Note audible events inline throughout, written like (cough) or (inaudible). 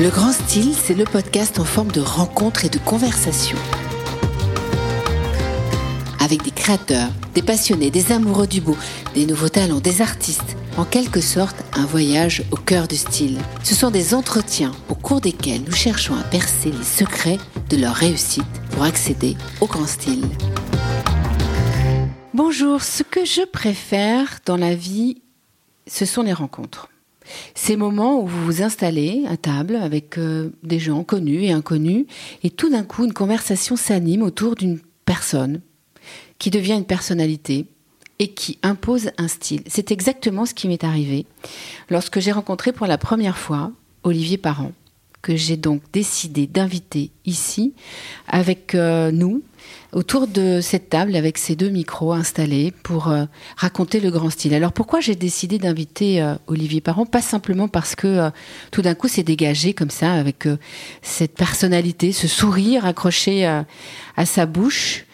Le Grand Style, c'est le podcast en forme de rencontre et de conversation. Avec des créateurs, des passionnés, des amoureux du beau, des nouveaux talents, des artistes. En quelque sorte, un voyage au cœur du style. Ce sont des entretiens au cours desquels nous cherchons à percer les secrets de leur réussite pour accéder au grand style. Bonjour, ce que je préfère dans la vie, ce sont les rencontres. Ces moments où vous vous installez à table avec euh, des gens connus et inconnus, et tout d'un coup, une conversation s'anime autour d'une personne qui devient une personnalité et qui impose un style. C'est exactement ce qui m'est arrivé lorsque j'ai rencontré pour la première fois Olivier Parent, que j'ai donc décidé d'inviter ici avec euh, nous autour de cette table avec ces deux micros installés pour euh, raconter le grand style. Alors pourquoi j'ai décidé d'inviter euh, Olivier Parent? Pas simplement parce que euh, tout d'un coup c'est dégagé comme ça avec cette personnalité, ce sourire accroché à sa bouche.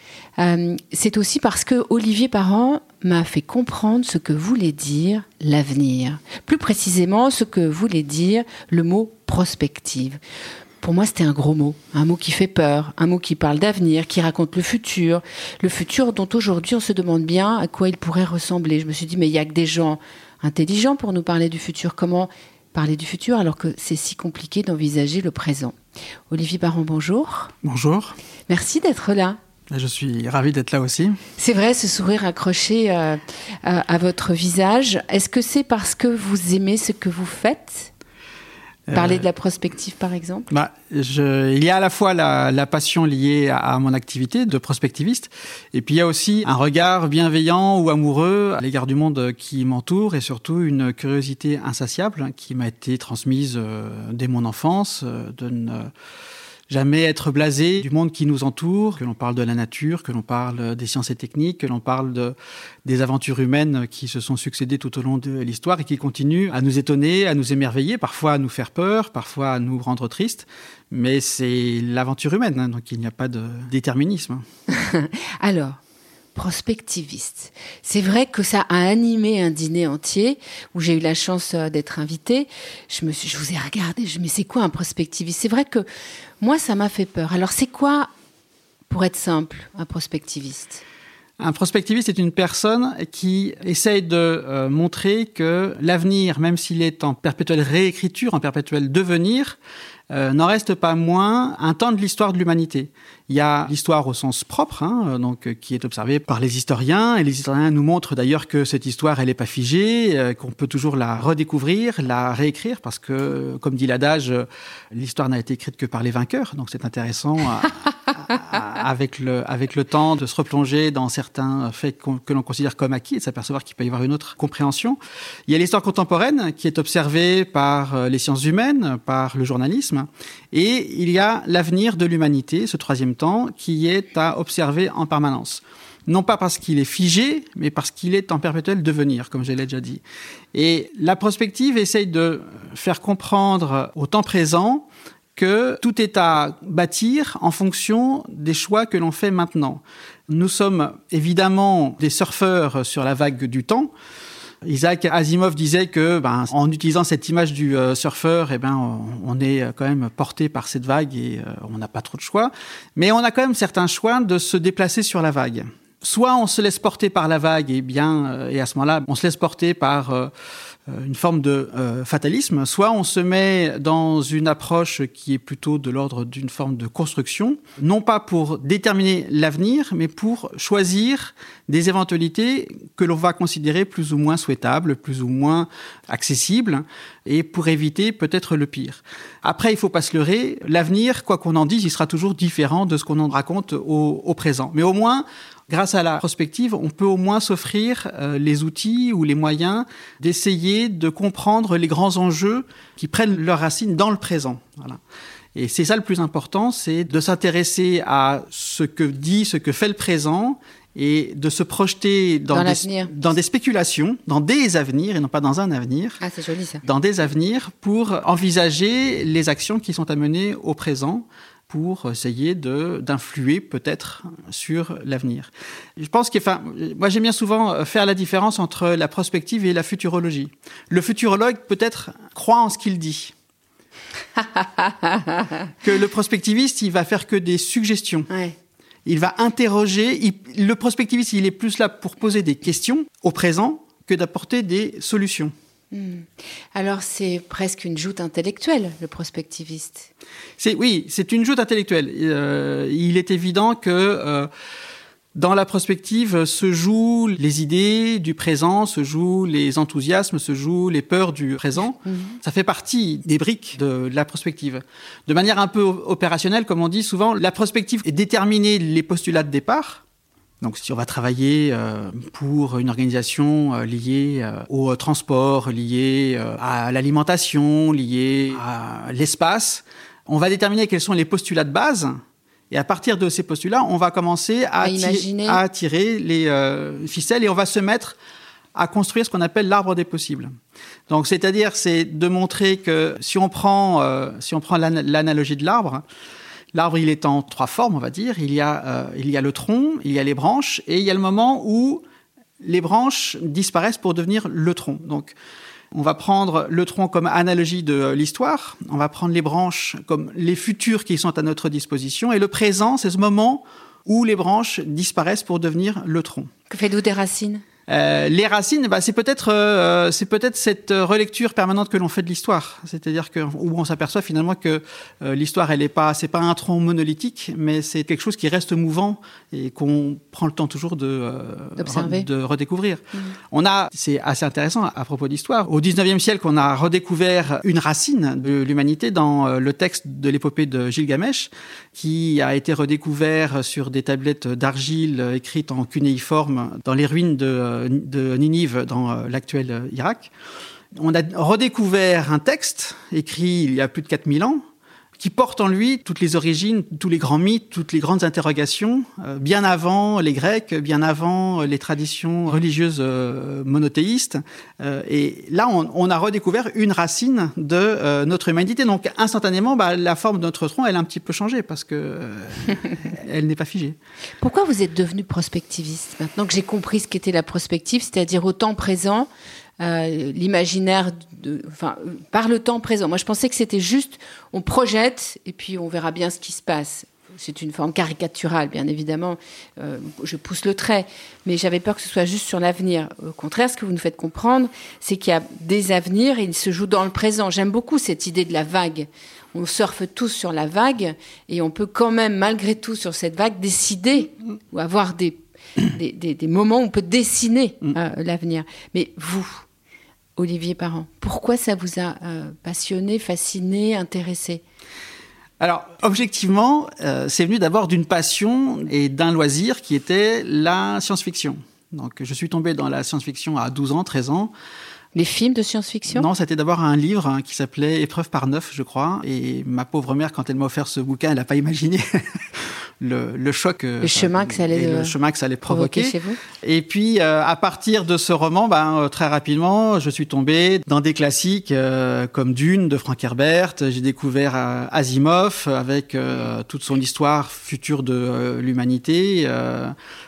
c'est aussi parce que Olivier Parent m'a fait comprendre ce que voulait dire l'avenir. Plus précisément, ce que voulait dire le mot prospective pour moi, c'était un gros mot, un mot qui fait peur, un mot qui parle d'avenir, qui raconte le futur, le futur dont aujourd'hui on se demande bien à quoi il pourrait ressembler. Je me suis dit, mais il y a que des gens intelligents pour nous parler du futur. Comment parler du futur alors que c'est si compliqué d'envisager le présent? Olivier Baron, bonjour. Bonjour. Merci d'être là. Je suis ravi d'être là aussi. C'est vrai, ce sourire accroché euh, à votre visage. Est-ce que c'est parce que vous aimez ce que vous faites? Parler euh, de la prospective, par exemple? Bah, je, Il y a à la fois la, la passion liée à, mon activité de prospectiviste, et puis il y a aussi un regard bienveillant ou amoureux à l'égard du monde qui m'entoure, et surtout une curiosité insatiable qui m'a été transmise euh, dès mon enfance, euh, de jamais être blasé du monde qui nous entoure, que l'on parle de la nature, que l'on parle des sciences et techniques, que l'on parle de, des aventures humaines qui se sont succédées tout au long de l'histoire et qui continuent à nous étonner, à nous émerveiller, parfois à nous faire peur, parfois à nous rendre tristes. Mais c'est l'aventure humaine, hein, donc il n'y a pas de déterminisme. (laughs) Alors, prospectiviste. C'est vrai que ça a animé un dîner entier où j'ai eu la chance euh, d'être invitée. Je me je vous ai regardé, je mais c'est quoi un prospectiviste? C'est vrai que moi, ça m'a fait peur. Alors, c'est quoi, pour être simple, un prospectiviste? Un prospectiviste est une personne qui essaye de euh, montrer que l'avenir, même s'il est en perpétuelle réécriture, en perpétuel devenir, euh, n'en reste pas moins un temps de l'histoire de l'humanité. Il y a l'histoire au sens propre, hein, euh, donc qui est observée par les historiens, et les historiens nous montrent d'ailleurs que cette histoire, elle n'est pas figée, euh, qu'on peut toujours la redécouvrir, la réécrire, parce que, comme dit l'adage, l'histoire n'a été écrite que par les vainqueurs, donc c'est intéressant avec le avec le temps de se replonger dans certains faits que l'on considère comme acquis et de s'apercevoir qu'il peut y avoir une autre compréhension. Il y a l'histoire contemporaine qui est observée par les sciences humaines, par le journalisme. Et il y a l'avenir de l'humanité, ce troisième temps, qui est à observer en permanence. Non pas parce qu'il est figé, mais parce qu'il est en perpétuel devenir, comme je l'ai déjà dit. Et la prospective essaye de faire comprendre au temps présent que tout est à bâtir en fonction des choix que l'on fait maintenant. Nous sommes évidemment des surfeurs sur la vague du temps. Isaac Asimov disait que, ben, en utilisant cette image du euh, surfeur, eh ben, on est quand même porté par cette vague et euh, on n'a pas trop de choix. Mais on a quand même certains choix de se déplacer sur la vague. Soit on se laisse porter par la vague et bien, euh, et à ce moment-là, on se laisse porter par euh, une forme de euh, fatalisme, soit on se met dans une approche qui est plutôt de l'ordre d'une forme de construction, non pas pour déterminer l'avenir, mais pour choisir des éventualités que l'on va considérer plus ou moins souhaitables, plus ou moins accessibles, et pour éviter peut-être le pire. Après, il faut pas se leurrer, l'avenir, quoi qu'on en dise, il sera toujours différent de ce qu'on en raconte au, au présent. Mais au moins, grâce à la prospective, on peut au moins s'offrir euh, les outils ou les moyens d'essayer de comprendre les grands enjeux qui prennent leurs racines dans le présent. Voilà. Et c'est ça le plus important, c'est de s'intéresser à ce que dit, ce que fait le présent et de se projeter dans, des, dans des spéculations, dans des avenirs et non pas dans un avenir. Ah, c'est joli ça. Dans des avenirs pour envisager les actions qui sont à mener au présent pour essayer de d'influer peut-être sur l'avenir. Je pense que, enfin, moi j'aime bien souvent faire la différence entre la prospective et la futurologie. Le futurologue peut-être croit en ce qu'il dit. (laughs) que le prospectiviste, il va faire que des suggestions. Il va interroger. le prospectiviste, il est plus là pour poser des questions au présent que d'apporter des solutions. Hmm. Alors c'est presque une joute intellectuelle, le prospectiviste. C'est oui, c'est une joute intellectuelle. Euh, il est évident que euh, dans la prospective se jouent les idées du présent, se jouent les enthousiasmes, se jouent les peurs du présent. Mhm. Ça fait partie des briques de la prospective. De manière un peu opérationnelle, comme on dit souvent, la prospective est déterminer les postulats de départ. Donc si on va travailler euh, pour une organisation euh, liée euh, au transport, liée à l'alimentation, liée à l'espace, on va déterminer quels sont les postulats de base et à partir de ces postulats, on va commencer à, tirer, les euh, ficelles et on va se mettre à construire ce qu'on appelle l'arbre des possibles. Donc, c'est-à-dire, c'est de montrer que si on prend, euh, si on prend l'analogie de l'arbre, l'arbre il est en trois formes, on va dire. Il y a, euh, il y a le tronc, il y a les branches, et il y a le moment où les branches disparaissent pour devenir le tronc. Donc, on va prendre le tronc comme analogie de l'histoire, on va prendre les branches comme les futurs qui sont à notre disposition, et le présent, c'est ce moment où les branches disparaissent pour devenir le tronc. Que fait-vous des racines? Euh, les racines, bah, c'est peut-être euh, c'est peut-être cette relecture permanente que l'on fait de l'histoire, c'est-à-dire que où on s'aperçoit finalement que euh, l'histoire elle est pas c'est pas un tronc monolithique, mais c'est quelque chose qui reste mouvant et qu'on prend le temps toujours de de redécouvrir. Mmh. On a c'est assez intéressant à propos d'histoire. Au 19e siècle, on a redécouvert une racine de l'humanité dans le texte de l'épopée de Gilgamesh, qui a été redécouvert sur des tablettes d'argile écrites en cunéiforme dans les ruines de de Ninive dans euh, l'actuel euh, Irak. On a redécouvert un texte écrit il y a plus de 4000 ans qui porte en lui toutes les origines, tous les grands mythes, toutes les grandes interrogations, euh, bien avant les Grecs, bien avant les traditions religieuses monothéistes. et là, on, a redécouvert une racine de notre humanité. Donc, instantanément, bah, la forme de notre tronc, elle a un petit peu changé parce que elle n'est pas figée. (laughs) Pourquoi vous êtes devenu prospectiviste? Maintenant que j'ai compris ce qu'était la prospective, c'est-à-dire au temps présent, euh, l'imaginaire, enfin, par le temps présent. Moi, je pensais que c'était juste, on projette et puis on verra bien ce qui se passe. C'est une forme caricaturale, bien évidemment. Euh, je pousse le trait, mais j'avais peur que ce soit juste sur l'avenir. Au contraire, ce que vous nous faites comprendre, c'est qu'il y a des avenirs et ils se jouent dans le présent. J'aime beaucoup cette idée de la vague on surfe tous sur la vague et on peut quand même, malgré tout, sur cette vague, décider ou avoir des, des, moments où on peut dessiner mm. euh, l'avenir. Mais vous, Olivier Parent, pourquoi ça vous a euh, passionné, fasciné, intéressé? Alors, objectivement, euh, c'est venu d'abord d'une passion et d'un loisir qui était la science-fiction. Donc, je suis tombé dans la science-fiction à 12 ans, 13 ans. Les films de science-fiction? Non, c'était d'abord un livre hein, qui s'appelait Épreuve par neuf, je crois. Et ma pauvre mère, quand elle m'a offert ce bouquin, elle n'a pas imaginé (laughs) le, choc, euh, le chemin que ça allait, le chemin que ça allait provoquer. chez vous. Et puis, euh, à partir de ce roman, ben, euh, très rapidement, je suis tombé dans des classiques comme Dune de Frank Herbert. J'ai découvert Asimov avec toute son histoire future de l'humanité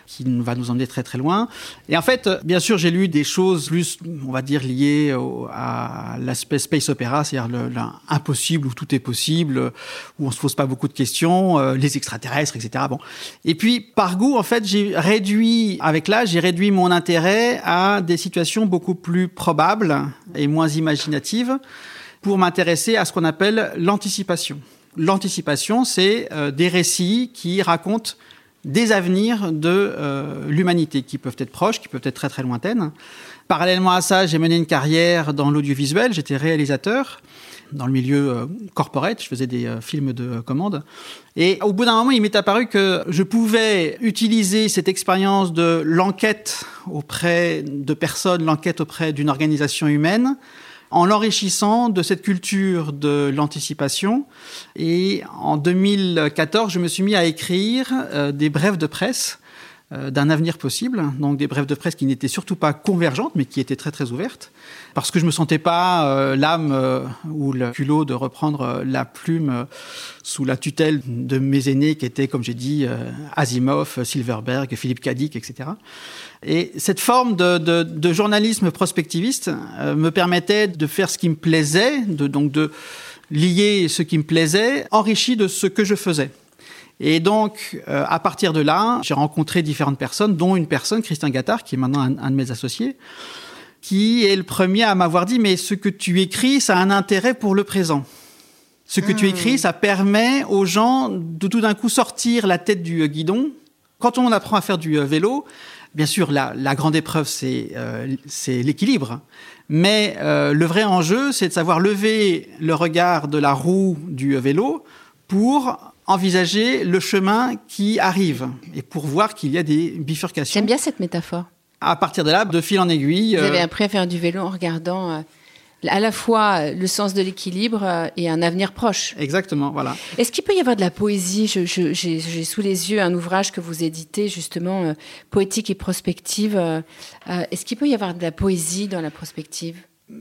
qui va nous emmener très très loin. Et en fait, bien sûr, j'ai lu des choses plus, on va dire, liées à l'aspect space opéra, c'est-à-dire l'impossible où tout est possible, où on se pose pas beaucoup de questions, euh, les extraterrestres, Bon. Et puis, par goût, en fait, j'ai réduit, avec l'âge, j'ai réduit mon intérêt à des situations beaucoup plus probables et moins imaginatives pour m'intéresser à ce qu'on appelle l'anticipation. L'anticipation, c'est euh, des récits qui racontent des avenirs de euh, l'humanité qui peuvent être proches, qui peuvent être très très lointaines. Parallèlement à ça, j'ai mené une carrière dans l'audiovisuel, j'étais réalisateur dans le milieu euh, corporate, je faisais des euh, films de commande. Et au bout d'un moment, il m'est apparu que je pouvais utiliser cette expérience de l'enquête auprès de personnes, l'enquête auprès d'une organisation humaine, en l'enrichissant de cette culture de l'anticipation. Et en 2014, je me suis mis à écrire euh, des brèves de presse d'un avenir possible, donc des brèves de presse qui n'étaient surtout pas convergentes, mais qui étaient très très ouvertes, parce que je me sentais pas euh, l'âme ou le culot de reprendre la plume sous la tutelle de mes aînés qui étaient, comme j'ai dit, Asimov, Silverberg, Philippe Cadic, etc. Et cette forme de, de, de journalisme prospectiviste euh, me permettait de faire ce qui me plaisait, de, donc de lier ce qui me plaisait, enrichi de ce que je faisais. Et donc, euh, à partir de là, j'ai rencontré différentes personnes, dont une personne, Christian Gattard, qui est maintenant un, de mes associés, qui est le premier à m'avoir dit, mais ce que tu écris, ça a un intérêt pour le présent. Ce que tu hmm. écris, ça permet aux gens de tout d'un coup sortir la tête du guidon. Quand on apprend à faire du euh, vélo, bien sûr, la, grande épreuve, c'est euh, l'équilibre. Mais le vrai enjeu, c'est de savoir lever le regard de la roue du vélo pour envisager le chemin qui arrive et pour voir qu'il y a des bifurcations. J'aime bien cette métaphore. À partir de là, de fil en aiguille. Vous avez euh, appris à faire du vélo en regardant euh, à la fois le sens de l'équilibre euh, et un avenir proche. Exactement, voilà. Est-ce qu'il peut y avoir de la poésie? J'ai sous les yeux un ouvrage que vous éditez, justement, poétique et prospective. Est-ce qu'il peut y avoir de la poésie dans la prospective?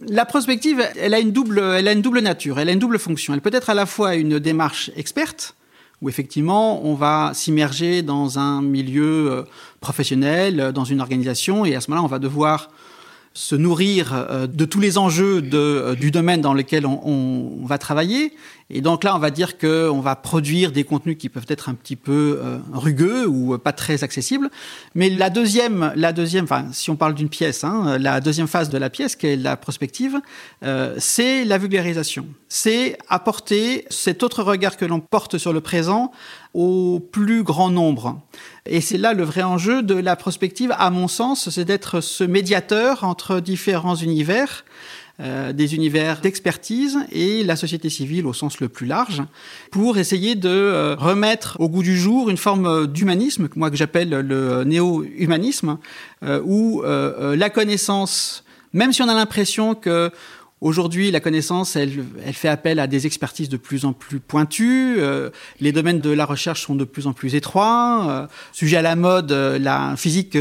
La prospective, elle a une double, elle a une double nature, elle a une double fonction. Elle peut être à la fois une démarche experte, où effectivement on va s'immerger dans un milieu euh, professionnel, euh, dans une organisation, et à ce moment-là on va devoir se nourrir euh, de tous les enjeux de, du domaine dans lequel on, on, va travailler. Et donc là, on va dire qu'on va produire des contenus qui peuvent être un petit peu rugueux ou pas très accessibles. Mais la deuxième, la deuxième, enfin, si on parle d'une pièce, hein, la deuxième phase de la pièce, qui est la prospective, euh, c'est la vulgarisation c'est apporter cet autre regard que l'on porte sur le présent au plus grand nombre. Et c'est là le vrai enjeu de la prospective, à mon sens, c'est d'être ce médiateur entre différents univers, euh, des univers d'expertise et la société civile au sens le plus large, pour essayer de euh, remettre au goût du jour une forme d'humanisme, moi que j'appelle le néo-humanisme, euh, où la connaissance, même si on a l'impression que Aujourd'hui, la connaissance, elle, elle, fait appel à des expertises de plus en plus pointues. Euh, les domaines de la recherche sont de plus en plus étroits. Euh, sujet à la mode, euh, la physique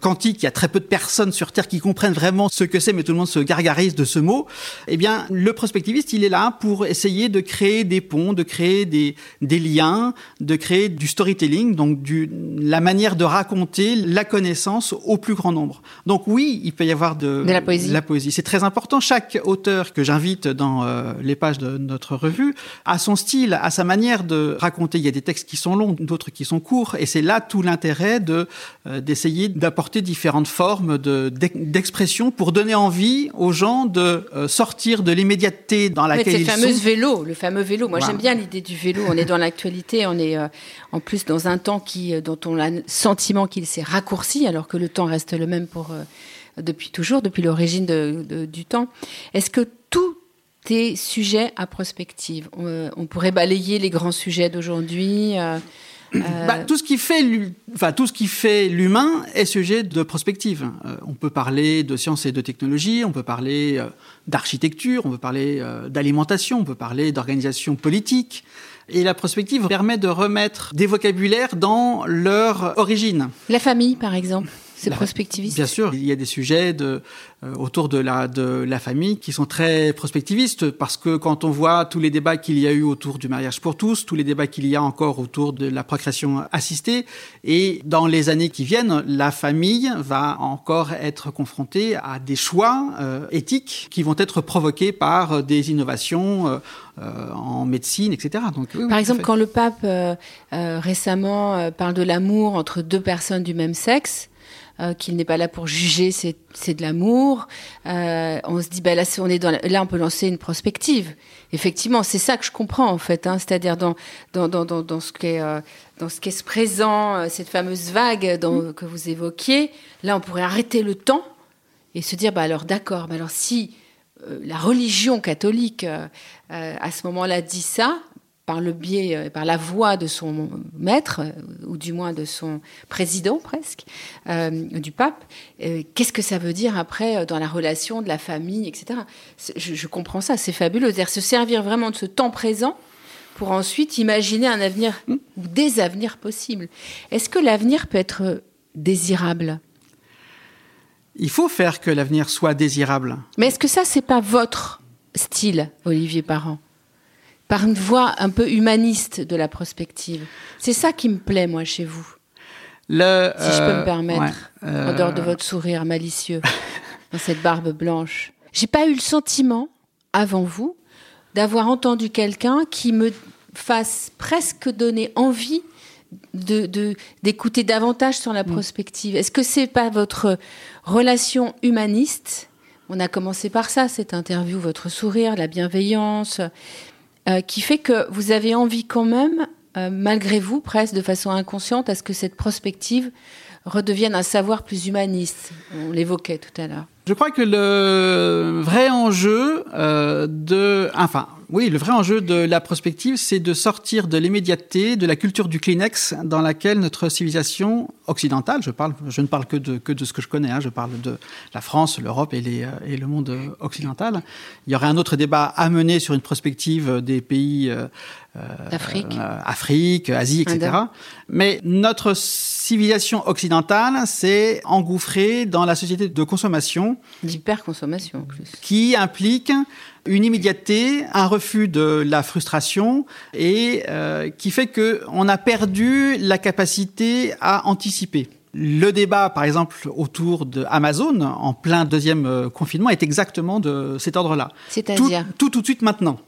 quantique, il y a très peu de personnes sur Terre qui comprennent vraiment ce que c'est, mais tout le monde se gargarise de ce mot. Eh bien, le prospectiviste, il est là pour essayer de créer des ponts, de créer des, des liens, de créer du storytelling, donc du, la manière de raconter la connaissance au plus grand nombre. Donc oui, il peut y avoir de, de la poésie. La poésie. C'est très important. Chaque auteur que j'invite dans euh, les pages de notre revue a son style, a sa manière de raconter. Il y a des textes qui sont longs, d'autres qui sont courts, et c'est là tout l'intérêt de euh, d'essayer d'apporter différentes formes de d'expression pour donner envie aux gens de euh, sortir de l'immédiateté dans laquelle ils sont. C'est le fameux vélo, le fameux vélo. Moi, j'aime bien l'idée du vélo. On est dans l'actualité, on est en plus dans un temps qui dont on a le sentiment qu'il s'est raccourci, alors que le temps reste le même pour depuis toujours, depuis l'origine du temps. Est-ce que tout est sujet à prospective on, pourrait balayer les grands sujets d'aujourd'hui euh, euh, bah, tout ce qui fait, enfin tout ce qui fait l'humain est sujet de prospective. Euh, on peut parler de sciences et de technologie, on peut parler d'architecture, on peut parler d'alimentation, on peut parler d'organisation politique. Et la prospective permet de remettre des vocabulaires dans leur origine. La famille, par exemple. C'est prospectiviste. Bien sûr, il y a des sujets de, euh, autour de la, de la famille qui sont très prospectivistes parce que quand on voit tous les débats qu'il y a eu autour du mariage pour tous, tous les débats qu'il y a encore autour de la procréation assistée, et dans les années qui viennent, la famille va encore être confrontée à des choix euh, éthiques qui vont être provoqués par des innovations. Euh, en médecine, etc. Donc, Par exemple, quand le pape récemment parle de l'amour entre deux personnes du même sexe, euh, qu'il n'est pas là pour juger, c'est, de l'amour. Euh, on se dit, bah là, on est dans là, on peut lancer une prospective. Effectivement, c'est ça que je comprends en fait, hein, c'est-à-dire dans dans, dans, dans, ce qui est euh, dans ce présent, cette fameuse vague mm. que vous évoquiez. Là, on pourrait arrêter le temps et se dire, bah alors d'accord, mais alors si la religion catholique à ce moment-là dit ça, par le biais, euh, par la voix de son maître, euh, ou du moins de son président presque, euh, du pape, qu'est-ce que ça veut dire après dans la relation de la famille, etc. Je, comprends ça, c'est fabuleux. C'est-à-dire se servir vraiment de ce temps présent pour ensuite imaginer un avenir ou des avenirs possibles. Est-ce que l'avenir peut être désirable? Il faut faire que l'avenir soit désirable. Mais est-ce que ça, c'est pas votre style, Olivier Parent? Par une voix un peu humaniste de la prospective. C'est ça qui me plaît, moi, chez vous. Le, si je peux me euh, permettre, en dehors de euh, votre sourire malicieux, (laughs) dans cette barbe blanche. J'ai pas eu le sentiment, avant vous, d'avoir entendu quelqu'un qui me fasse presque donner envie de d'écouter davantage sur la mm. prospective. Est-ce que c'est pas votre relation humaniste? On a commencé par ça, cette interview, votre sourire, la bienveillance, euh, qui fait que vous avez envie quand même, euh, malgré vous, presque de façon inconsciente, à ce que cette prospective redevienne un savoir plus humaniste. On l'évoquait tout à l'heure. Je crois que le vrai enjeu euh, de, enfin, oui, le vrai enjeu de la prospective, c'est de sortir de l'immédiateté, de la culture du Kleenex dans laquelle notre civilisation occidentale, je parle, je ne parle que de ce que je connais, hein, je parle de la France, l'Europe et, et le monde occidental. Il y aurait un autre débat à mener sur une prospective des pays euh, Afrique. Euh, Afrique, Asie, etc. Mais notre civilisation occidentale s'est engouffrée dans la société de consommation. D'hyperconsommation, en plus. Qui implique une immédiateté, un refus de la frustration et euh, qui fait qu'on a perdu la capacité à anticiper. Le débat, par exemple, autour de Amazon en plein deuxième euh, confinement est exactement de cet ordre-là. C'est-à-dire? tout, tout, tout de suite maintenant.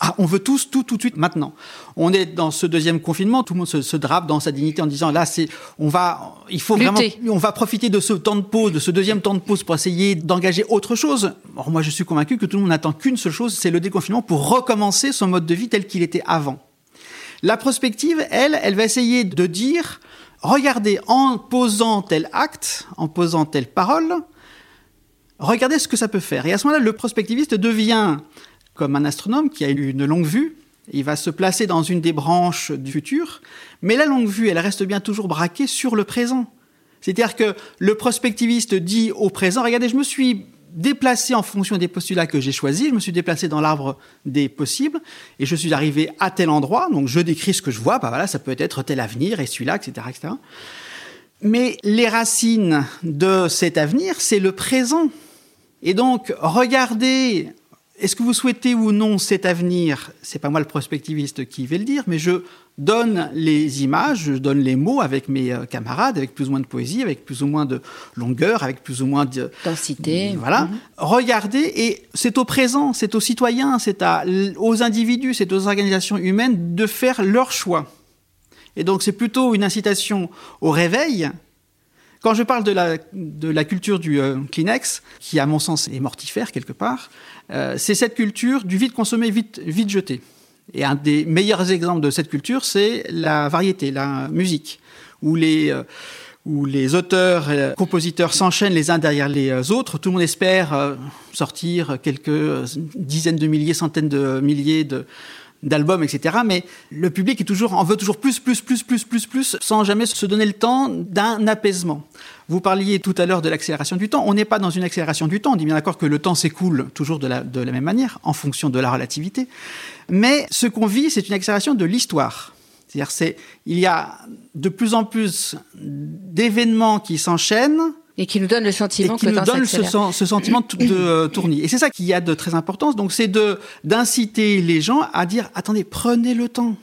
Ah, on veut tous tout tout de suite maintenant. On est dans ce deuxième confinement, tout le monde se, drape dans sa dignité en disant là c'est on va il faut vraiment on va profiter de ce temps de pause, de ce deuxième temps de pause pour essayer d'engager autre chose. Or, moi je suis convaincu que tout le monde n'attend qu'une seule chose, c'est le déconfinement pour recommencer son mode de vie tel qu'il était avant. La prospective, elle, elle va essayer de dire regardez en posant tel acte, en posant telle parole, regardez ce que ça peut faire. Et à ce moment-là, le prospectiviste devient comme un astronome qui a une longue vue. Il va se placer dans une des branches du futur, mais la longue vue, elle reste bien toujours braquée sur le présent. C'est-à-dire que le prospectiviste dit au présent, regardez, je me suis déplacé en fonction des postulats que j'ai choisis, je me suis déplacé dans l'arbre des possibles, et je suis arrivé à tel endroit, donc je décris ce que je vois, bah voilà, ça peut être tel avenir, et celui-là, etc., etc. Mais les racines de cet avenir, c'est le présent. Et donc, regardez est-ce que vous souhaitez ou non cet avenir? C'est pas moi le prospectiviste qui vais le dire, mais je donne les images, je donne les mots avec mes euh, camarades, avec plus ou moins de poésie, avec plus ou moins de longueur, avec plus ou moins de densité. Voilà. Mhm. Regardez, et c'est au présent, c'est aux citoyens, c'est aux individus, c'est aux organisations humaines de faire leur choix. Et donc c'est plutôt une incitation au réveil quand je parle de la, de la culture du euh, Kleenex, qui à mon sens est mortifère quelque part, euh, c'est cette culture du vite consommé, vite, vite jeté. Et un des meilleurs exemples de cette culture, c'est la variété, la musique, où les, euh, où les auteurs, et compositeurs s'enchaînent les uns derrière les autres. Tout le monde espère sortir quelques dizaines de milliers, centaines de milliers de, d'albums, etc. Mais le public est toujours, en veut toujours plus, plus, plus, plus, plus, plus, sans jamais se donner le temps d'un apaisement. Vous parliez tout à l'heure de l'accélération du temps. On n'est pas dans une accélération du temps. On dit bien d'accord que le temps s'écoule toujours de la, de la même manière, en fonction de la relativité. Mais ce qu'on vit, c'est une accélération de l'histoire. C'est-à-dire, c'est, il y a de plus en plus d'événements qui s'enchaînent, et qui nous donne le sentiment et qui nous donne ce, ce, sentiment de euh, tournis. Et c'est ça qui a de très importance. Donc c'est de d'inciter les gens à dire attendez, prenez le temps.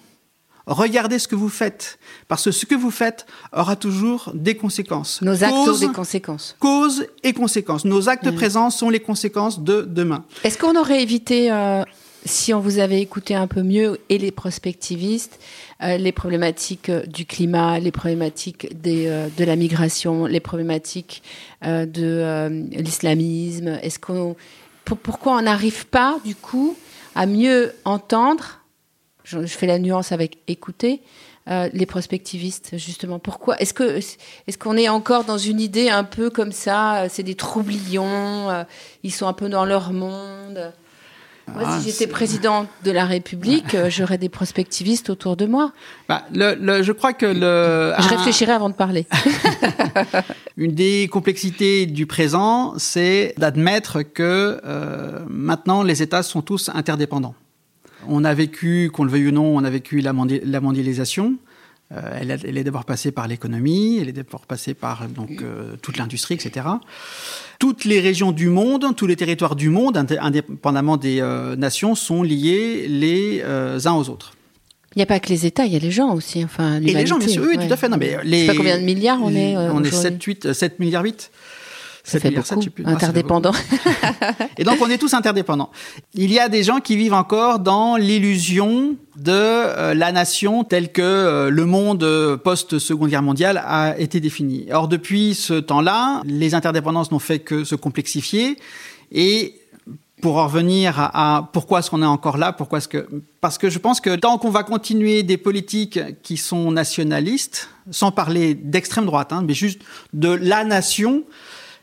Regardez ce que vous faites, parce que ce que vous faites aura toujours des conséquences. Nos actes ont des conséquences. Causes et conséquences. Nos actes mm. présents sont les conséquences de demain. Est-ce qu'on aurait évité, euh, si on vous avait écouté un peu mieux, et les prospectivistes, euh, les problématiques euh, du climat, les problématiques euh, de la migration, les problématiques de l'islamisme Est-ce qu'on, pourquoi on n'arrive pas, du coup, à mieux entendre je, fais la nuance avec écouter. les prospectivistes, justement? Pourquoi? Est-ce que est-ce qu'on est encore dans une idée un peu comme ça C'est des troublions, ils sont un peu dans leur monde? Moi, si ah, j'étais président de la République, euh, j'aurais des prospectivistes autour de moi. Bah, le, je crois que le. Je réfléchirais avant de parler. (laughs) Une des complexités du présent, c'est d'admettre que euh, maintenant les États sont tous interdépendants. On a vécu, qu'on le veuille ou non, on a vécu la mondialisation. Euh, elle, elle, est d'abord passée par l'économie, elle est d'abord passée par donc euh, toute l'industrie, etc. Toutes les régions du monde, tous les territoires du monde, indépendamment des euh, nations, sont liés les uns aux autres. Il n'y a pas que les États, il y a les gens aussi. Enfin, Et les gens, bien sûr, oui, tout à fait. Non, mais les... Je sais pas combien de milliards on est. on est 7, 8, 7 milliards 8. Ça fait beaucoup. Interdépendants. (laughs) et donc, on est tous interdépendants. Il y a des gens qui vivent encore dans l'illusion de euh, la nation telle que euh, le monde euh, post-seconde guerre mondiale a été défini. Or, depuis ce temps-là, les interdépendances n'ont fait que se complexifier et pour en revenir à, pourquoi est-ce qu'on est encore là, pourquoi est-ce que parce que je pense que tant qu'on va continuer des politiques qui sont nationalistes, sans parler d'extrême droite, hein, mais juste de la nation,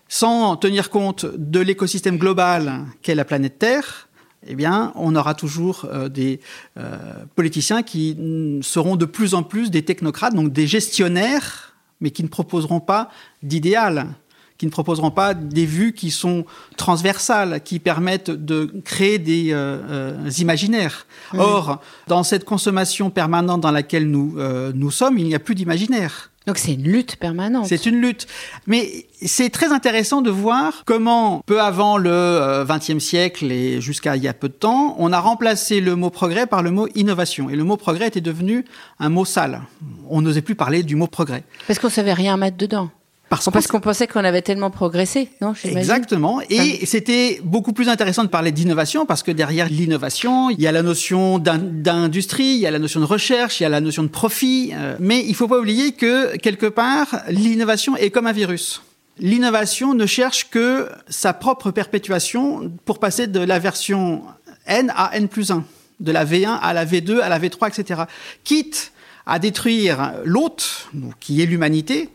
sans tenir compte de l'écosystème global qu'est la planète Terre, eh bien, on aura toujours euh, des euh, politiciens qui seront de plus en plus des technocrates, donc des gestionnaires, mais qui ne proposeront pas d'idéal qui ne proposeront pas des vues qui sont transversales, qui permettent de créer des euh, euh, imaginaires. Or, dans cette consommation permanente dans laquelle nous, euh, nous sommes, il n'y a plus d'imaginaire. Donc c'est une lutte permanente. C'est une lutte. Mais c'est très intéressant de voir comment, peu avant le XXe siècle et jusqu'à il y a peu de temps, on a remplacé le mot progrès par le mot innovation. Et le mot progrès était devenu un mot sale. On n'osait plus parler du mot progrès. Parce qu'on savait rien mettre dedans. Parce, qu'on pensait qu'on avait tellement progressé, non Exactement. Et c'était beaucoup plus intéressant de parler d'innovation parce que derrière l'innovation, il y a la notion d'industrie, il y a la notion de recherche, il y a la notion de profit. Euh, mais il faut pas oublier que quelque part, l'innovation est comme un virus. L'innovation ne cherche que sa propre perpétuation pour passer de la version N à N plus 1, de la V1 à la V2 à la V3, etc. Quitte à détruire l'autre, qui est l'humanité,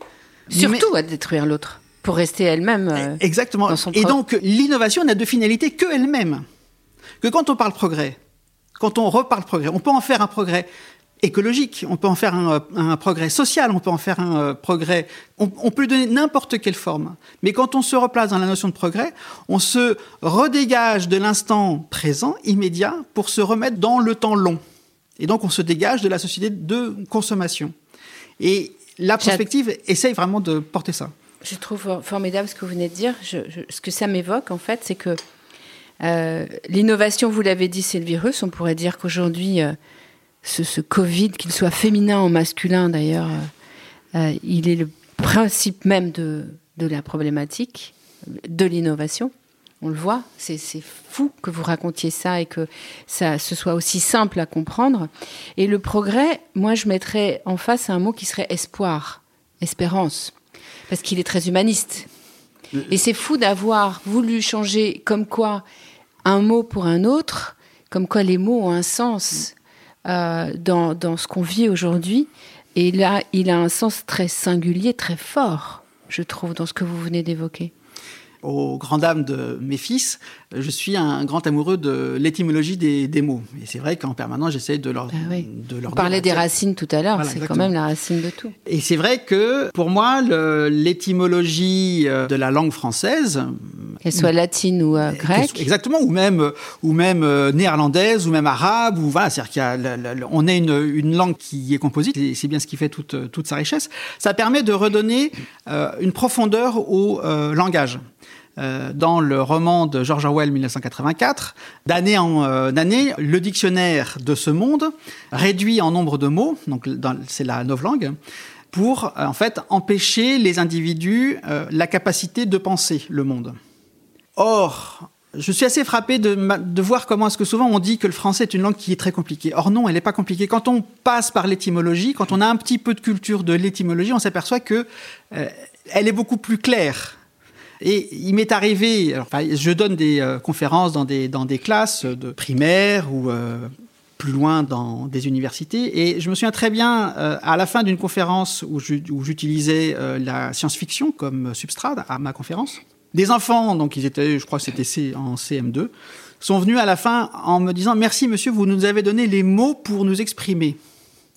Surtout à détruire l'autre pour rester elle-même. Euh, Exactement. Et donc l'innovation n'a de finalité que elle-même. Que quand on parle progrès, quand on reparle progrès, on peut en faire un progrès écologique, on peut en faire un, un progrès social, on peut en faire un euh, progrès, on, on, peut donner n'importe quelle forme. Mais quand on se replace dans la notion de progrès, on se redégage de l'instant présent, immédiat, pour se remettre dans le temps long. Et donc on se dégage de la société de consommation. Et la perspective essaye vraiment de porter ça. Je trouve formidable ce que vous venez de dire. ce que ça m'évoque, en fait, c'est que euh, l'innovation, vous l'avez dit, c'est le virus. On pourrait dire qu'aujourd'hui, euh, ce, Covid, qu'il soit féminin ou masculin d'ailleurs, euh, il est le principe même de la problématique de l'innovation on le voit, c'est fou que vous racontiez ça et que ça ce soit aussi simple à comprendre. Et le progrès, moi je mettrais en face un mot qui serait espoir, espérance, parce qu'il est très humaniste. Et c'est fou d'avoir voulu changer comme quoi un mot pour un autre, comme quoi les mots ont un sens euh, dans, dans ce qu'on vit aujourd'hui. Et là, il a un sens très singulier, très fort, je trouve, dans ce que vous venez d'évoquer aux grandes dames de mes fils, je suis un grand amoureux de l'étymologie des, des, mots. Et c'est vrai qu'en permanence, j'essaie de leur, ah de leur On parlait des racines tout à l'heure, c'est quand même la racine de tout. Et c'est vrai que pour moi, l'étymologie euh, de la langue française, qu'elle soit latine ou euh, grecque, exactement, ou même ou même euh, néerlandaise, ou même arabe, ou voilà, c'est-à-dire qu'il on a une, une, langue qui est composite, et c'est bien ce qui fait toute, toute sa richesse. Ça permet de redonner une profondeur au langage. Euh, dans le roman de George Orwell 1984. D'année en euh, année, le dictionnaire de ce monde réduit en nombre de mots, donc c'est la novlangue, pour euh, en fait empêcher les individus la capacité de penser le monde. Or, je suis assez frappé de, voir comment est-ce que souvent on dit que le français est une langue qui est très compliquée. Or non, elle n'est pas compliquée. Quand on passe par l'étymologie, quand on a un petit peu de culture de l'étymologie, on s'aperçoit que elle est beaucoup plus claire et il m'est arrivé, je donne des euh, conférences dans des, dans des classes de primaire ou euh, plus loin dans des universités. Et je me souviens très bien, euh, à la fin d'une conférence où j'utilisais la science-fiction comme substrat à ma conférence, des enfants, donc ils étaient, je crois que c'était en CM2, sont venus à la fin en me disant Merci monsieur, vous nous avez donné les mots pour nous exprimer.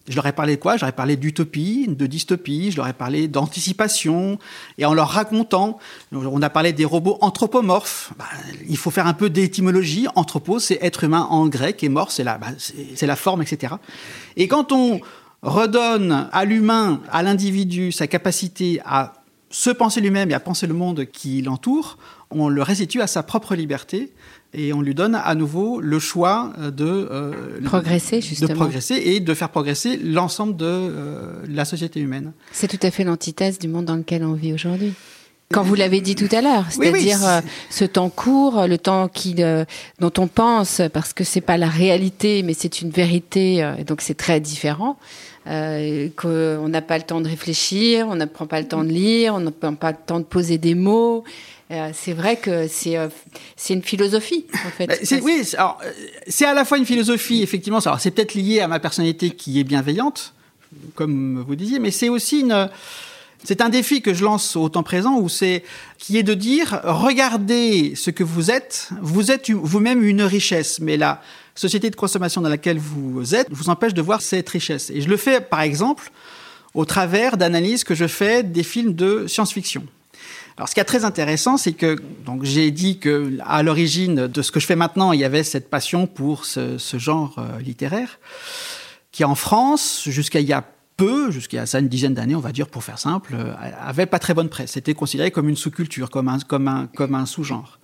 Je leur ai parlé de quoi? Je leur ai parlé d'utopie, de dystopie, je leur ai parlé d'anticipation, et en leur racontant, on a parlé des robots anthropomorphes. Bah, il faut faire un peu d'étymologie. Anthropo, c'est être humain en grec, et mort, c'est la, bah, c'est la forme, etc. Et quand on redonne à l'humain, à l'individu, sa capacité à se penser lui-même et à penser le monde qui l'entoure, on le restitue à sa propre liberté et on lui donne à nouveau le choix euh, de euh, progresser justement. de progresser et de faire progresser l'ensemble de euh, la société humaine. C'est tout à fait l'antithèse du monde dans lequel on vit aujourd'hui. Quand vous l'avez dit tout à l'heure, c'est-à-dire euh, ce temps court, le temps qui, euh, dont on pense, parce que c'est pas la réalité, mais c'est une vérité, euh, donc c'est très différent. qu'on n'a pas le temps de réfléchir, on ne prend pas le temps de lire, on n'a pas le temps de poser des mots. C'est vrai que c'est c'est une philosophie en fait. Bah, oui, c'est à la fois une philosophie effectivement. c'est peut-être lié à ma personnalité qui est bienveillante, comme vous disiez, mais c'est aussi une c'est un défi que je lance au temps présent où c'est qui est de dire regardez ce que vous êtes, vous êtes vous-même une richesse, mais la société de consommation dans laquelle vous êtes vous empêche de voir cette richesse. Et je le fais par exemple au travers d'analyses que je fais des films de science-fiction. Alors, ce qui est très intéressant, c'est que donc j'ai dit que à l'origine de ce que je fais maintenant, il y avait cette passion pour ce, ce genre euh, littéraire, qui en France, jusqu'à il y a peu, jusqu'à ça une dizaine d'années, on va dire pour faire simple, euh, avait pas très bonne presse. C'était considéré comme une sous-culture, comme un, comme un, comme un sous-genre.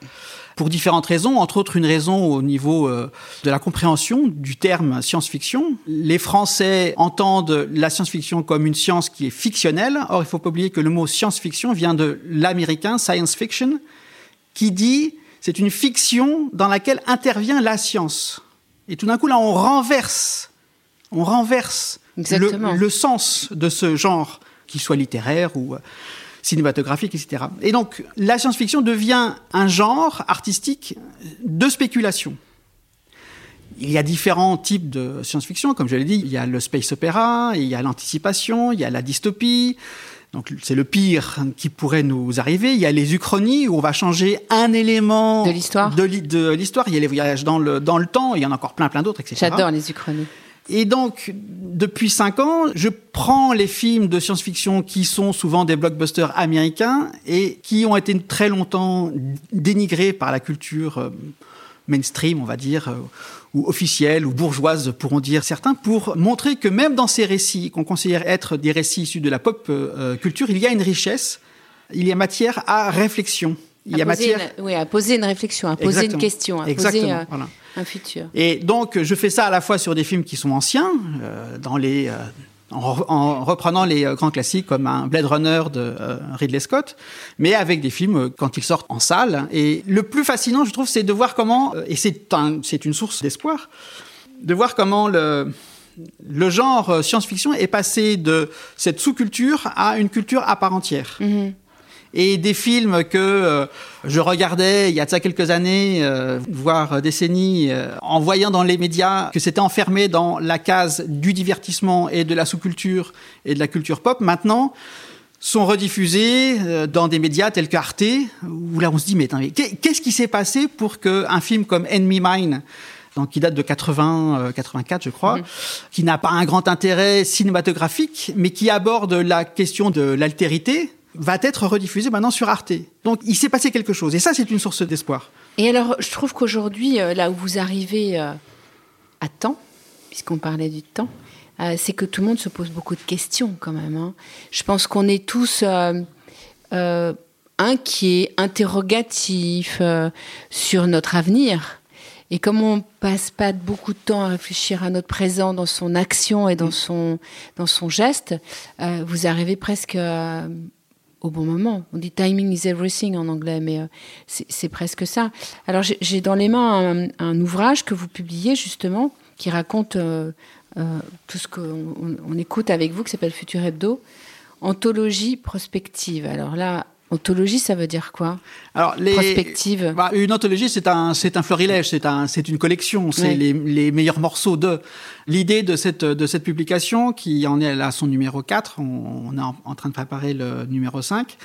Pour différentes raisons, entre autres une raison au niveau euh, de la compréhension du terme science-fiction. Les Français entendent la science-fiction comme une science qui est fictionnelle. Or, il faut pas oublier que le mot science-fiction vient de l'américain science fiction, qui dit c'est une fiction dans laquelle intervient la science. Et tout d'un coup, là, on renverse, on renverse le, sens de ce genre, qu'il soit littéraire ou cinématographique, etc. Et donc, la science-fiction devient un genre artistique de spéculation. Il y a différents types de science-fiction, comme je l'ai dit. Il y a le space opéra, il y a l'anticipation, il y a la dystopie. Donc c'est le pire qui pourrait nous arriver. Il y a les uchronies où on va changer un élément de l'histoire. De l'histoire. Il y a les voyages dans le, dans le temps. Il y en a encore plein, plein d'autres, etc. J'adore les uchronies. Et donc, depuis cinq ans, je prends les films de science-fiction qui sont souvent des blockbusters américains et qui ont été très longtemps dénigrés par la culture euh, mainstream, on va dire, euh, ou officielle, ou bourgeoise, pourront dire certains, pour montrer que même dans ces récits, qu'on considère être des récits issus de la pop euh, culture, il y a une richesse, il y a matière à réflexion. Il y a matière... oui, à poser une réflexion, à poser une question, à poser un futur. Et donc, je fais ça à la fois sur des films qui sont anciens, euh, dans les, euh, en, reprenant les euh, grands classiques comme un Blade Runner de Ridley Scott, mais avec des films quand ils sortent en salle. Et le plus fascinant, je trouve, c'est de voir comment, et c'est un, une source d'espoir, de voir comment le, le genre science-fiction est passé de cette sous-culture à une culture à part entière. Mm-hmm et des films que euh, je regardais il y a de ça quelques années, euh, voire décennies, euh, en voyant dans les médias que c'était enfermé dans la case du divertissement et de la sous-culture et de la culture pop, maintenant sont rediffusés dans des médias tels qu'Arte, où là on se dit mais qu'est-ce qui s'est passé pour qu'un film comme Enemy Mine donc qui date de 80, 84 je crois, mm-hmm. qui n'a pas un grand intérêt cinématographique, mais qui aborde la question de l'altérité, va être rediffusé maintenant sur Arte. Donc il s'est passé quelque chose et ça c'est une source d'espoir. Et alors je trouve qu'aujourd'hui euh, là où vous arrivez euh, à temps, puisqu'on parlait du temps, euh, c'est que tout le monde se pose beaucoup de questions quand même. Hein. Je pense qu'on est tous inquiets, interrogatifs sur notre avenir. Et comme on passe pas beaucoup de temps à réfléchir à notre présent dans son action et dans son dans son geste, vous arrivez presque au bon moment. On dit timing is everything en anglais, mais euh, c'est presque ça. Alors j'ai dans les mains un, ouvrage que vous publiez justement qui raconte euh, euh, tout ce qu'on on écoute avec vous, qui s'appelle Futur Hebdo, Anthologie prospective. Alors là, Anthologie, ça veut dire quoi? Alors, les, Prospective. Bah, une anthologie, c'est un, c'est un florilège, c'est un, c'est une collection, c'est les, les, meilleurs morceaux de. L'idée de cette, de cette publication, qui en est à son numéro 4, on, est en, train de préparer le numéro 5.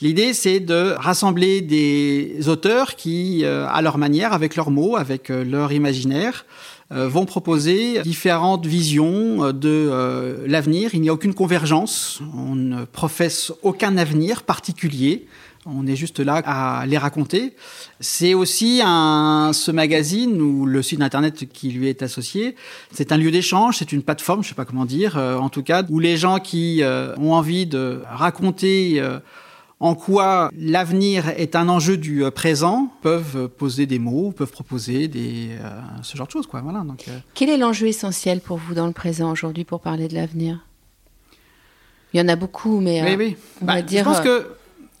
L'idée, c'est de rassembler des auteurs qui, euh, à leur manière, avec leurs mots, avec euh, leur imaginaire, euh, vont proposer différentes visions de l'avenir. Il n'y a aucune convergence, on ne professe aucun avenir particulier. On est juste là à les raconter. C'est aussi un, ce magazine ou le site internet qui lui est associé. C'est un lieu d'échange, c'est une plateforme, je sais pas comment dire, en tout cas, où les gens qui ont envie de raconter en quoi l'avenir est un enjeu du euh, présent, peuvent poser des mots, peuvent proposer des, euh, ce genre de choses. Quoi. Voilà, donc, euh. Quel est l'enjeu essentiel pour vous dans le présent aujourd'hui pour parler de l'avenir? Il y en a beaucoup, mais oui, oui. on va bah, dire... Je pense que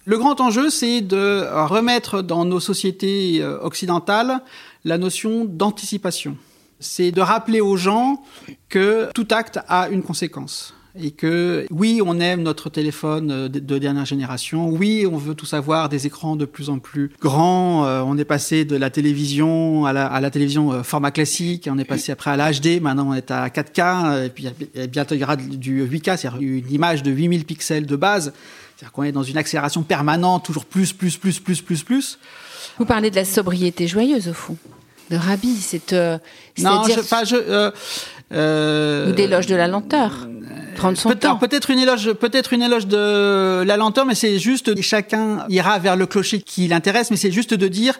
Le grand enjeu, c'est de remettre dans nos sociétés euh, occidentales la notion d'anticipation. C'est de rappeler aux gens que tout acte a une conséquence et que oui, on aime notre téléphone euh, de dernière génération, oui, on veut tout savoir, des écrans de plus en plus grands, euh, on est passé de la télévision à la, télévision format classique, on est passé après à l'HD, maintenant on est à 4K, et puis bientôt il y aura du 8K, c'est-à-dire une image de 8000 pixels de base, c'est-à-dire qu'on est dans une accélération permanente, toujours plus, plus, plus, plus, plus, plus. Vous parlez de la sobriété joyeuse au fond de Rabbi, c'est non, je, pas, je, euh, ou d'éloge de la lenteur. Prendre son peut temps. Peut-être une éloge, peut-être une éloge de la lenteur, mais c'est juste chacun ira vers le clocher qui l'intéresse, mais c'est juste de dire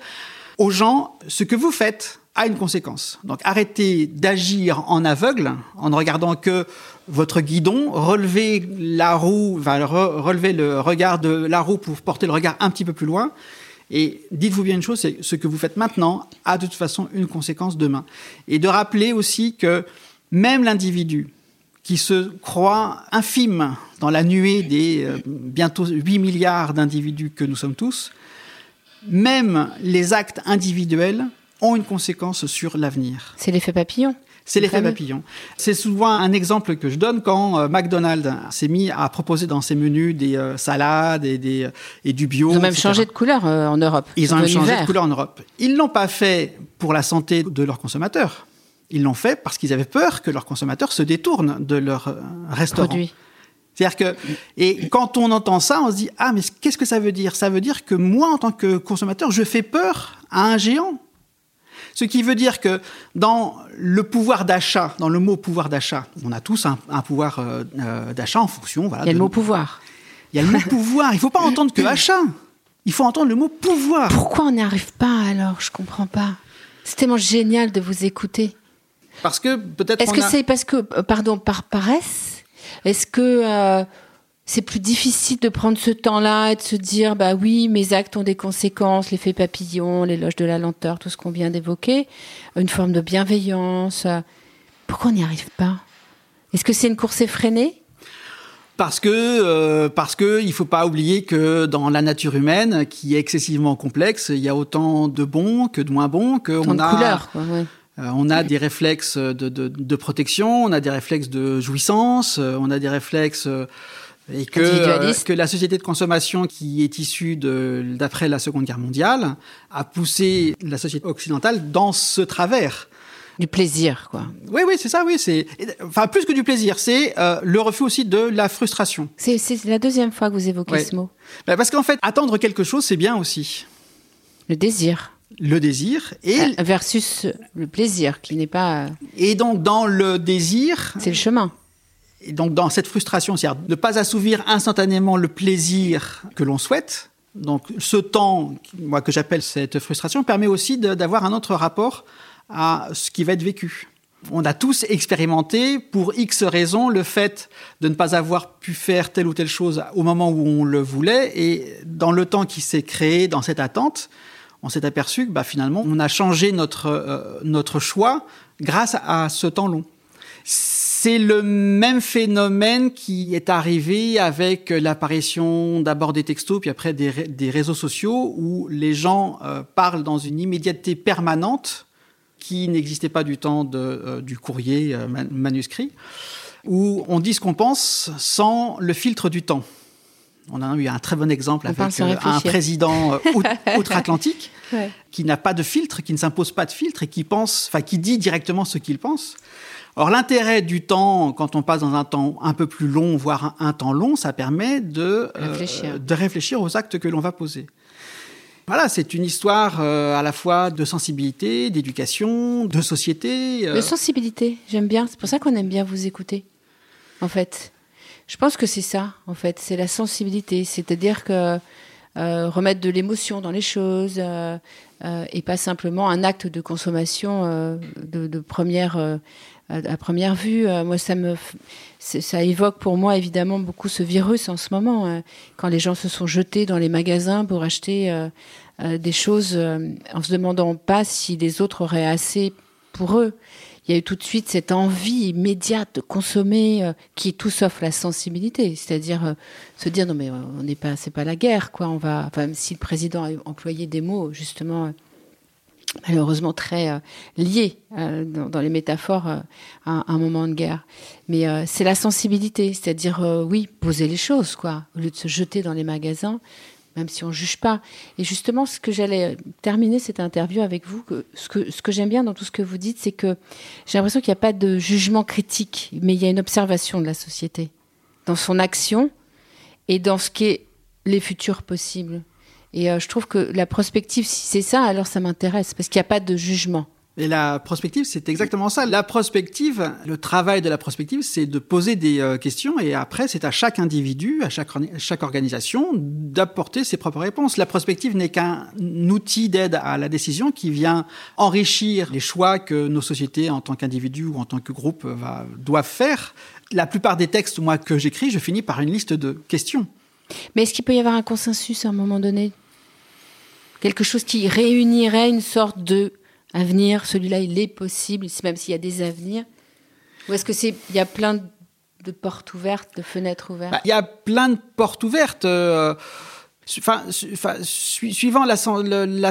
aux gens ce que vous faites a une conséquence. Donc arrêtez d'agir en aveugle en ne regardant que votre guidon, relevez la roue, relevez le regard de la roue pour porter le regard un petit peu plus loin. Et dites-vous bien une chose, c'est ce que vous faites maintenant a de toute façon une conséquence demain. Et de rappeler aussi que même l'individu qui se croit infime dans la nuée des euh, bientôt 8 milliards d'individus que nous sommes tous, même les actes individuels ont une conséquence sur l'avenir. C'est l'effet papillon. C'est l'effet papillon. C'est souvent un exemple que je donne quand euh, McDonald's s'est mis à proposer dans ses menus des euh, salades et, des, et du bio. Ils ont même changé de couleur en Europe. Ils ont même changé de couleur en Europe. Ils l'ont pas fait pour la santé de leurs consommateurs. Ils l'ont fait parce qu'ils avaient peur que leurs consommateurs se détournent de leur euh, restaurant. C'est-à-dire que, et quand on entend ça, on se dit, ah, mais qu'est-ce que ça veut dire? Ça veut dire que moi, en tant que consommateur, je fais peur à un géant. Ce qui veut dire que dans le pouvoir d'achat, dans le mot pouvoir d'achat, on a tous un, pouvoir euh, euh, d'achat en fonction. Voilà, il y a le mot pouvoir. Il y a le mot (laughs) pouvoir. Il ne faut pas entendre que achat. Il faut entendre le mot pouvoir. Pourquoi on n'y arrive pas alors? Je comprends pas. C'est tellement génial de vous écouter. Parce que peut-être. Est-ce que c'est parce que, euh, pardon, par paresse? Est-ce que euh, c'est plus difficile de prendre ce temps-là et de se dire, bah oui, mes actes ont des conséquences, l'effet papillon, l'éloge de la lenteur, tout ce qu'on vient d'évoquer, une forme de bienveillance. Pourquoi on n'y arrive pas? Est-ce que c'est une course effrénée? Parce que euh, parce que il faut pas oublier que dans la nature humaine, qui est excessivement complexe, il y a autant de bons que de moins bons, que on a couleurs, quoi, euh, on a des réflexes de, protection, on a des réflexes de jouissance, euh, on a des réflexes euh, et que, que la société de consommation qui est issue d'après la Seconde Guerre mondiale a poussé la société occidentale dans ce travers. Du plaisir, quoi. Oui, oui, c'est ça, oui. C'est, enfin, plus que du plaisir, c'est le refus aussi de la frustration. C'est, la deuxième fois que vous évoquez ce mot. Ben, parce qu'en fait, attendre quelque chose, c'est bien aussi. Le désir le désir et euh, versus le plaisir qui n'est pas euh, et donc dans le désir c'est le chemin et donc dans cette frustration c'est-à-dire ne pas assouvir instantanément le plaisir que l'on souhaite donc ce temps moi que j'appelle cette frustration permet aussi d'avoir un autre rapport à ce qui va être vécu on a tous expérimenté pour X raisons le fait de ne pas avoir pu faire telle ou telle chose au moment où on le voulait et dans le temps qui s'est créé dans cette attente on s'est aperçu que bah, finalement, on a changé notre, euh, notre choix grâce à ce temps long. C'est le même phénomène qui est arrivé avec l'apparition d'abord des textos, puis après des, réseaux sociaux, où les gens euh, parlent dans une immédiateté permanente qui n'existait pas du temps de, euh, du courrier manuscrit, où on dit ce qu'on pense sans le filtre du temps. On a eu un très bon exemple avec euh, un président euh, (laughs) outre-Atlantique qui n'a pas de filtre, qui ne s'impose pas de filtre et qui pense, enfin qui dit directement ce qu'il pense. Or, l'intérêt du temps, quand on passe dans un temps un peu plus long, voire un, temps long, ça permet de euh, réfléchir, de réfléchir aux actes que l'on va poser. Voilà, c'est une histoire à la fois de sensibilité, d'éducation, de société. De sensibilité, j'aime bien. C'est pour ça qu'on aime bien vous écouter, en fait. Je pense que c'est ça, en fait, c'est la sensibilité, c'est-à-dire que euh, remettre de l'émotion dans les choses euh, euh, et pas simplement un acte de consommation de, première à première vue. moi, ça me ça évoque pour moi évidemment beaucoup ce virus en ce moment, quand les gens se sont jetés dans les magasins pour acheter des choses en se demandant pas si les autres auraient assez pour eux il y a eu tout de suite cette envie immédiate de consommer euh, qui est tout sauf la sensibilité, c'est-à-dire euh, se dire non mais on n'est pas, c'est pas la guerre quoi. On va, même si le président a employé des mots justement malheureusement très liés dans, dans, les métaphores à, un moment de guerre. Mais c'est la sensibilité, c'est-à-dire oui, poser les choses quoi, au lieu de se jeter dans les magasins même si on juge pas. Et justement, ce que j'allais terminer cette interview avec vous, ce que, j'aime bien dans tout ce que vous dites, c'est que j'ai l'impression qu'il n'y a pas de jugement critique, mais il y a une observation de la société, dans son action et dans ce qui est les futurs possibles. Et euh, je trouve que la prospective, si c'est ça, alors ça m'intéresse, parce qu'il n'y a pas de jugement. Et la prospective, c'est exactement ça. La prospective, le travail de la prospective, c'est de poser des euh, questions et après, c'est à chaque individu, à chaque, chaque organisation d'apporter ses propres réponses. La prospective n'est qu'un outil d'aide à la décision qui vient enrichir les choix que nos sociétés, en tant qu'individus ou en tant que groupe, va, doivent faire. La plupart des textes, moi, que j'écris, je finis par une liste de questions. Mais est-ce qu'il peut y avoir un consensus à un moment donné? Quelque chose qui réunirait une sorte de avenir, celui-là, il est possible, même s'il y a des avenirs Ou est-ce que c'est, il y a plein de portes ouvertes, de fenêtres ouvertes bah, Il y a plein de portes ouvertes. Euh, enfin, suivant la,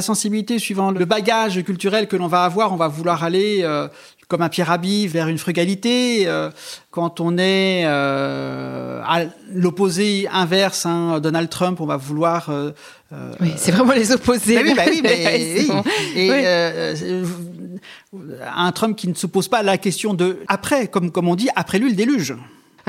sensibilité, suivant le bagage culturel que l'on va avoir, on va vouloir aller euh, comme un Pierre Rabhi vers une frugalité. Euh, quand on est euh, à l'opposé inverse, hein, Donald Trump, on va vouloir. Euh, oui, c'est vraiment les opposés. Bah oui, bah oui, mais, (laughs) Et un Trump qui ne se pose pas la question de après, comme comme on dit, après lui le déluge.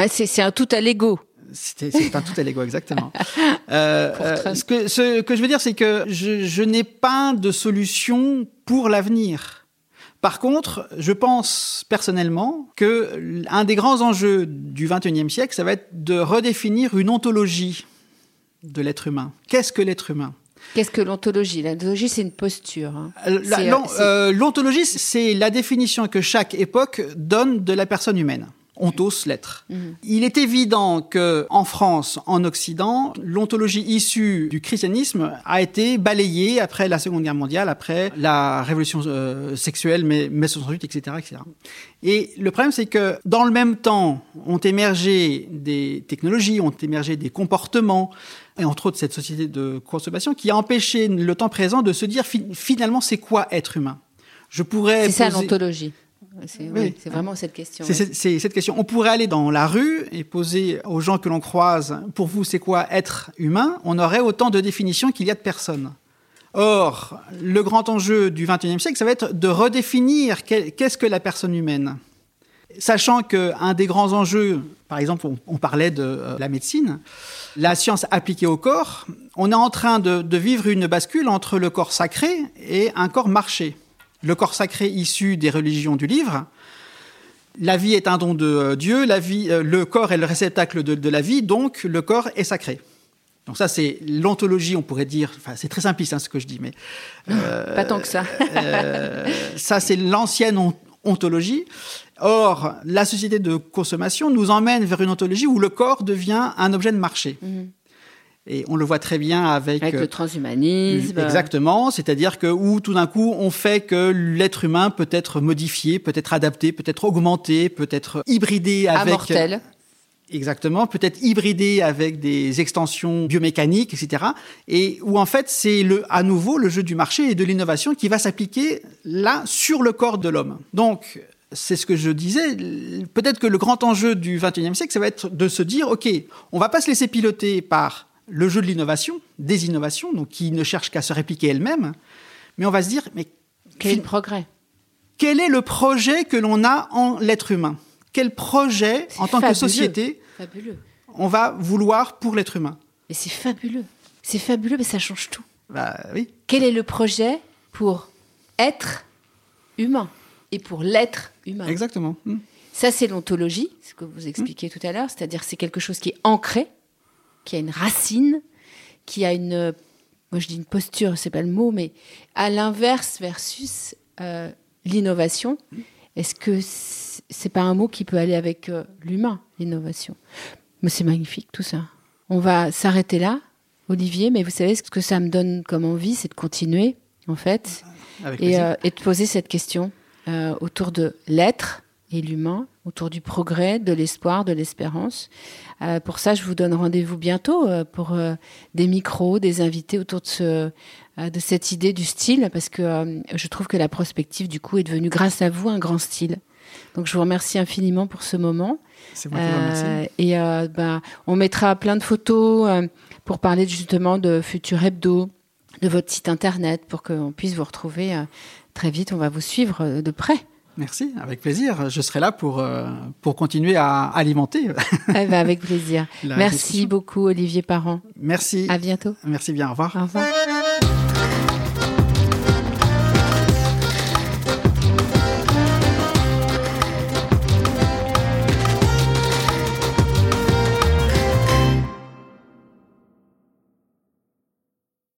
c'est un tout à l'ego. C'est un tout à l'ego, exactement. (laughs) ce, que, ce que je veux dire, c'est que je, je n'ai pas de solution pour l'avenir. Par contre, je pense personnellement que un des grands enjeux du XXIe siècle, ça va être de redéfinir une ontologie de l'être humain. Qu'est-ce que l'être humain? Qu'est-ce que l'ontologie? L'ontologie, c'est une posture. Hein. Euh, euh, l'ontologie, c'est la définition que chaque époque donne de la personne humaine ontos l'être. Mhm. Il est évident que en France, en Occident, l'ontologie issue du christianisme a été balayée après la Seconde Guerre mondiale, après la révolution euh, sexuelle, mais mai 68, etc., etc. Et le problème, c'est que dans le même temps, ont émergé des technologies, ont émergé des comportements, et entre autres cette société de consommation, qui a empêché le temps présent de se dire finalement c'est quoi être humain? Je pourrais. C'est ça l'ontologie. C'est vraiment cette question. C'est cette question. On pourrait aller dans la rue et poser aux gens que l'on croise, pour vous, c'est quoi être humain? On aurait autant de définitions qu'il y a de personnes. Or, le grand enjeu du XXIe siècle, ça va être de redéfinir qu'est-ce que la personne humaine. Sachant qu'un des grands enjeux, par exemple, on, parlait de euh, la médecine, la science appliquée au corps, on est en train de vivre une bascule entre le corps sacré et un corps marché le corps sacré issu des religions du livre. La vie est un don de euh, Dieu, la vie, euh, le corps est le réceptacle de, la vie, donc le corps est sacré. Donc ça, c'est l'ontologie, on pourrait dire. Enfin, c'est très simpliste hein, ce que je dis, mais euh, pas tant que ça. ça, c'est l'ancienne ontologie. Or, la société de consommation nous emmène vers une ontologie où le corps devient un objet de marché. Mhm. Et on le voit très bien avec, avec le euh, transhumanisme. Exactement, c'est-à-dire que où tout d'un coup on fait que l'être humain peut être modifié, peut être adapté, peut être augmenté, peut être hybridé avec Amortel. Exactement, peut-être hybridé avec des extensions biomécaniques, etc. Et où en fait c'est le à nouveau le jeu du marché et de l'innovation qui va s'appliquer là sur le corps de l'homme. Donc c'est ce que je disais. Peut-être que le grand enjeu du XXIe siècle, ça va être de se dire, ok, on va pas se laisser piloter par le jeu de l'innovation, des innovations, donc qui ne cherche qu'à se répliquer elle-même, mais on va se dire, mais quel est le progrès? Quel est le projet que l'on a en l'être humain? Quel projet, en tant que société, on va vouloir pour l'être humain? Mais c'est fabuleux. C'est fabuleux, mais ça change tout. Bah oui. Quel est le projet pour être humain et pour l'être humain? Exactement. Hmm. Ça, c'est l'ontologie, ce que vous expliquiez tout à l'heure, c'est-à-dire c'est quelque chose qui est ancré qui a une racine, qui a une, moi je dis une posture, c'est pas le mot, mais à l'inverse versus euh, l'innovation. Est-ce que c'est pas un mot qui peut aller avec euh, l'humain, l'innovation? Mais c'est magnifique tout ça. On va s'arrêter là, Olivier, mais vous savez ce que ça me donne comme envie, c'est de continuer, en fait, euh, et, de poser cette question. autour de l'être et l'humain, autour du progrès, de l'espoir, de l'espérance. pour ça, je vous donne rendez-vous bientôt pour des micros, des invités autour de ce de cette idée du style, parce que je trouve que la prospective, du coup, est devenue, grâce à vous, un grand style. Donc, je vous remercie infiniment pour ce moment. C'est moi qui vous remercie. et ben, on mettra plein de photos pour parler justement de Futur Hebdo, de votre site internet, pour qu'on puisse vous retrouver très vite. On va vous suivre de près. Merci, avec plaisir. Je serai là pour, pour continuer à alimenter. eh ben avec plaisir. (laughs) Merci beaucoup, Olivier Parent. Merci. À bientôt. Merci bien. Au revoir. Au revoir.